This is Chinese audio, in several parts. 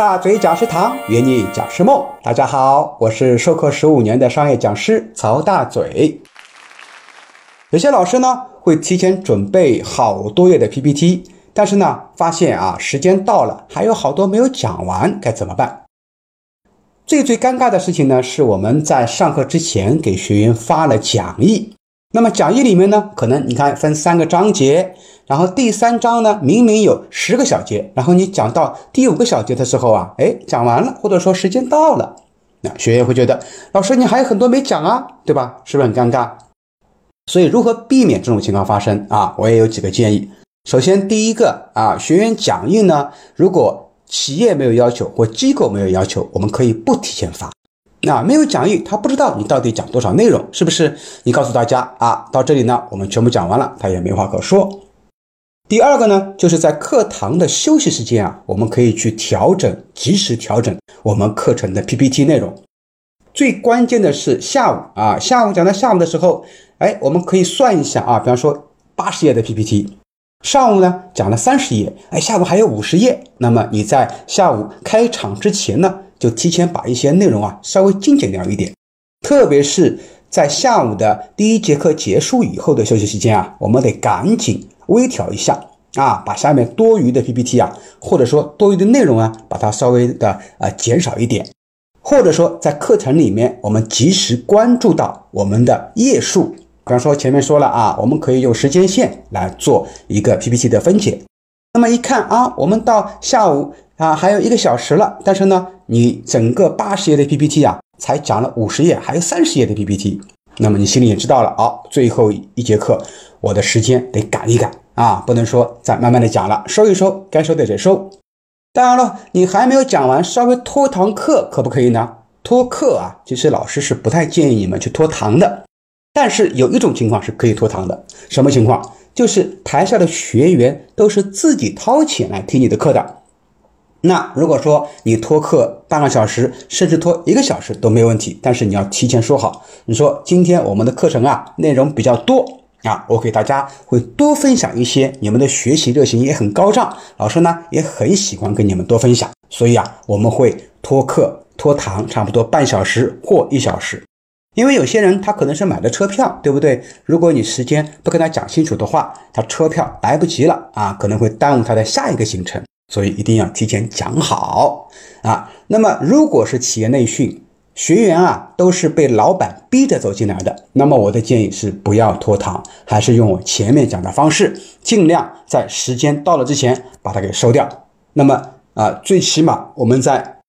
大嘴讲师堂圆你讲师梦，大家好，我是授课十五年的商业讲师曹大嘴。有些老师呢会提前准备好多页的 PPT，但是呢发现啊时间到了还有好多没有讲完，该怎么办？最最尴尬的事情呢是我们在上课之前给学员发了讲义。那么讲义里面呢，可能你看分三个章节，然后第三章呢明明有十个小节，然后你讲到第五个小节的时候啊，哎，讲完了，或者说时间到了，那学员会觉得老师你还有很多没讲啊，对吧？是不是很尴尬？所以如何避免这种情况发生啊？我也有几个建议。首先第一个啊，学员讲义呢，如果企业没有要求或机构没有要求，我们可以不提前发。那没有讲义，他不知道你到底讲多少内容，是不是？你告诉大家啊，到这里呢，我们全部讲完了，他也没话可说。第二个呢，就是在课堂的休息时间啊，我们可以去调整，及时调整我们课程的 PPT 内容。最关键的是下午啊，下午讲到下午的时候，哎，我们可以算一下啊，比方说八十页的 PPT，上午呢讲了三十页，哎，下午还有五十页，那么你在下午开场之前呢？就提前把一些内容啊稍微精简掉一点，特别是在下午的第一节课结束以后的休息时间啊，我们得赶紧微调一下啊，把下面多余的 PPT 啊，或者说多余的内容啊，把它稍微的呃减少一点，或者说在课程里面我们及时关注到我们的页数，比方说前面说了啊，我们可以用时间线来做一个 PPT 的分解，那么一看啊，我们到下午。啊，还有一个小时了，但是呢，你整个八十页的 PPT 啊，才讲了五十页，还有三十页的 PPT，那么你心里也知道了啊，最后一节课我的时间得赶一赶啊，不能说再慢慢的讲了，收一收，该收的得收。当然了，你还没有讲完，稍微拖堂课可不可以呢？拖课啊，其实老师是不太建议你们去拖堂的，但是有一种情况是可以拖堂的，什么情况？就是台下的学员都是自己掏钱来听你的课的。那如果说你拖课半个小时，甚至拖一个小时都没问题，但是你要提前说好，你说今天我们的课程啊内容比较多啊，我给大家会多分享一些，你们的学习热情也很高涨，老师呢也很喜欢跟你们多分享，所以啊我们会拖课拖堂差不多半小时或一小时，因为有些人他可能是买的车票，对不对？如果你时间不跟他讲清楚的话，他车票来不及了啊，可能会耽误他的下一个行程。所以一定要提前讲好啊。那么，如果是企业内训学员啊，都是被老板逼着走进来的，那么我的建议是不要拖堂，还是用我前面讲的方式，尽量在时间到了之前把它给收掉。那么啊，最起码我们在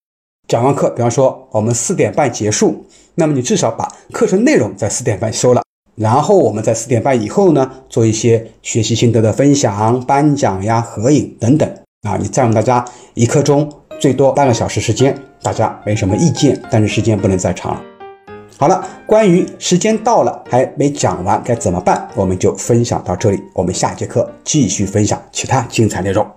讲完课，比方说我们四点半结束，那么你至少把课程内容在四点半收了，然后我们在四点半以后呢，做一些学习心得的分享、颁奖呀、合影等等。啊，你占用大家一刻钟，最多半个小时时间，大家没什么意见，但是时间不能再长了。好了，关于时间到了还没讲完该怎么办，我们就分享到这里，我们下节课继续分享其他精彩内容。